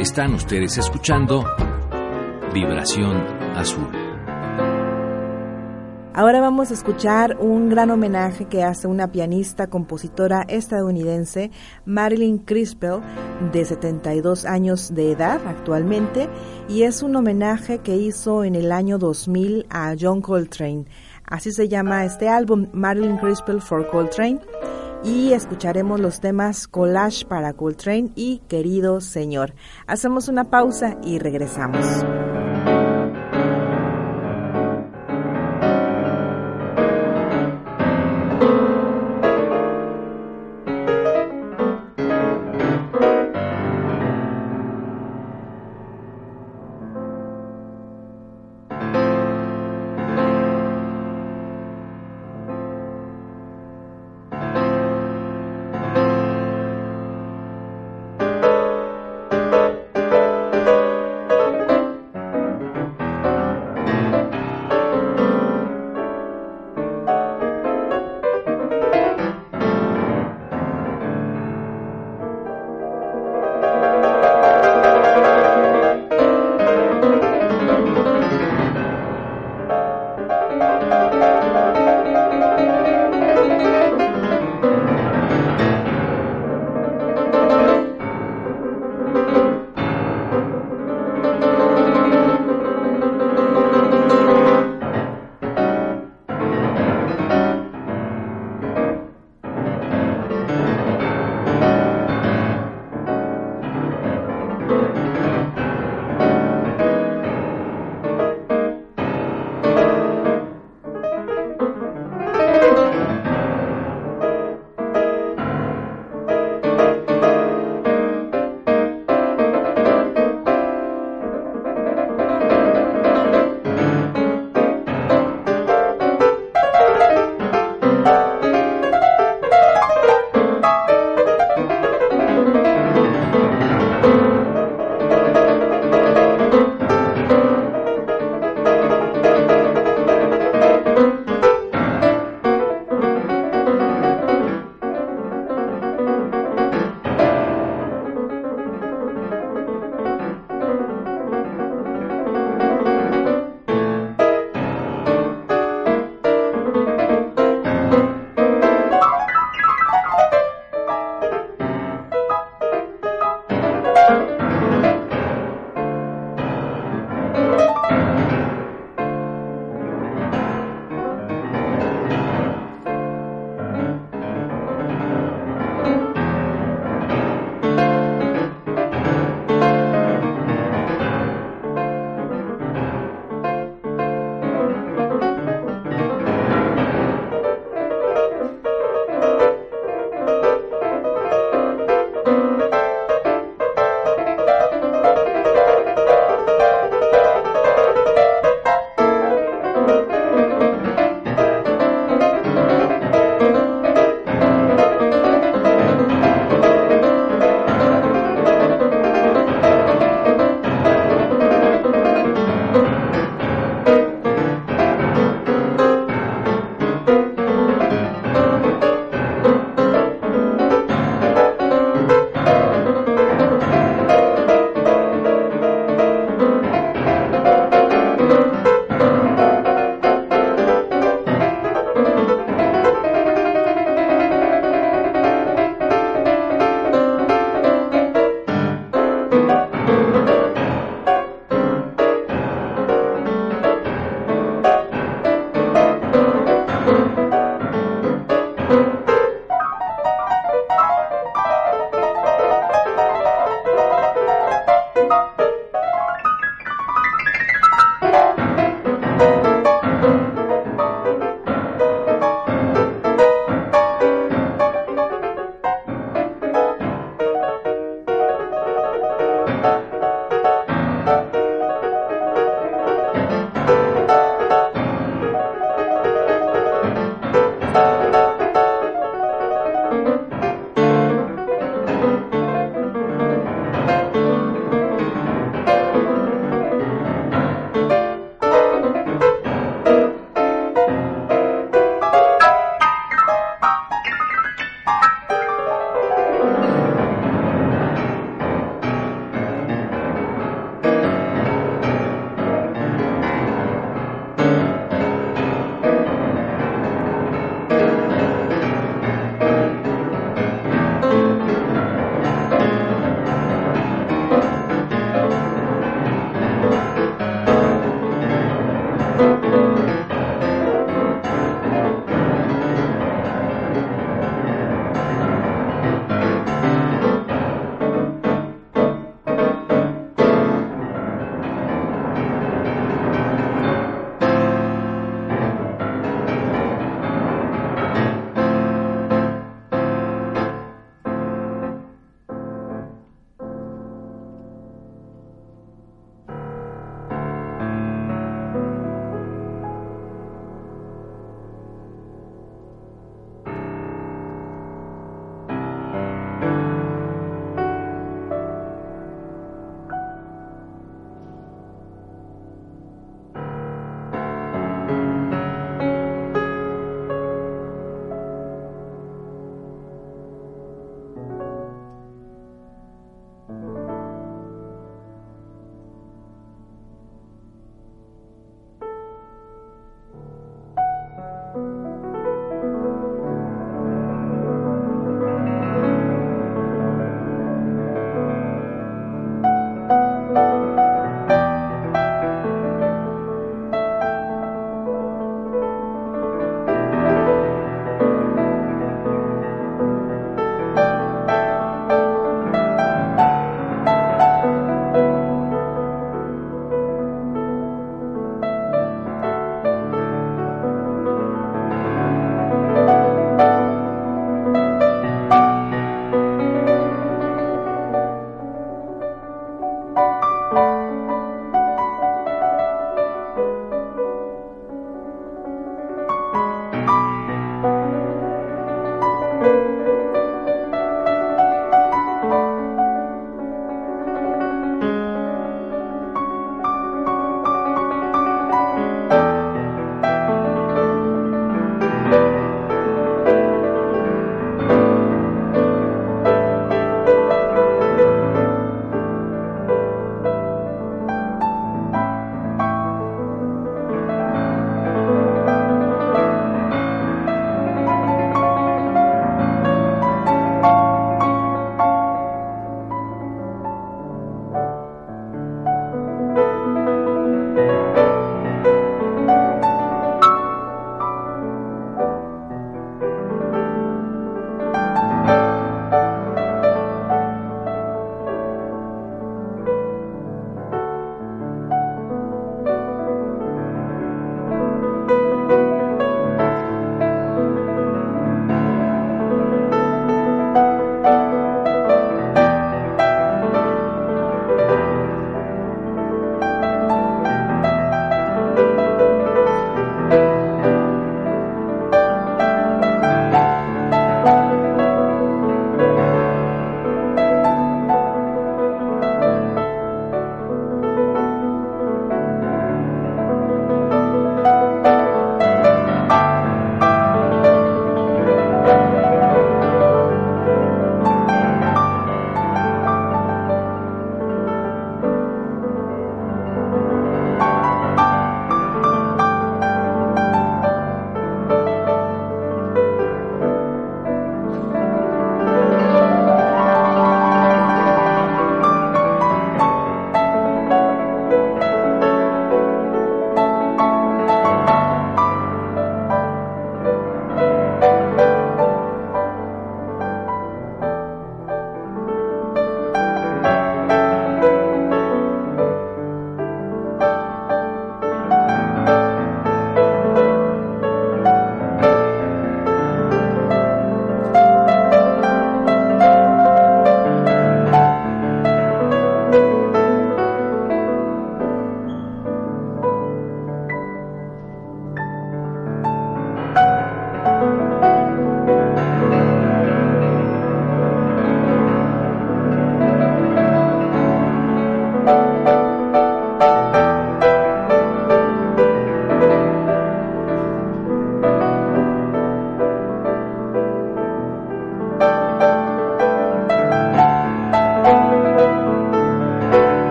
Están ustedes escuchando Vibración Azul. Ahora vamos a escuchar un gran homenaje que hace una pianista compositora estadounidense, Marilyn Crispell, de 72 años de edad actualmente, y es un homenaje que hizo en el año 2000 a John Coltrane. Así se llama este álbum, Marilyn Crispell for Coltrane y escucharemos los temas Collage para Coltrane y Querido Señor. Hacemos una pausa y regresamos.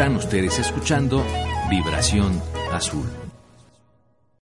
Están ustedes escuchando Vibración Azul.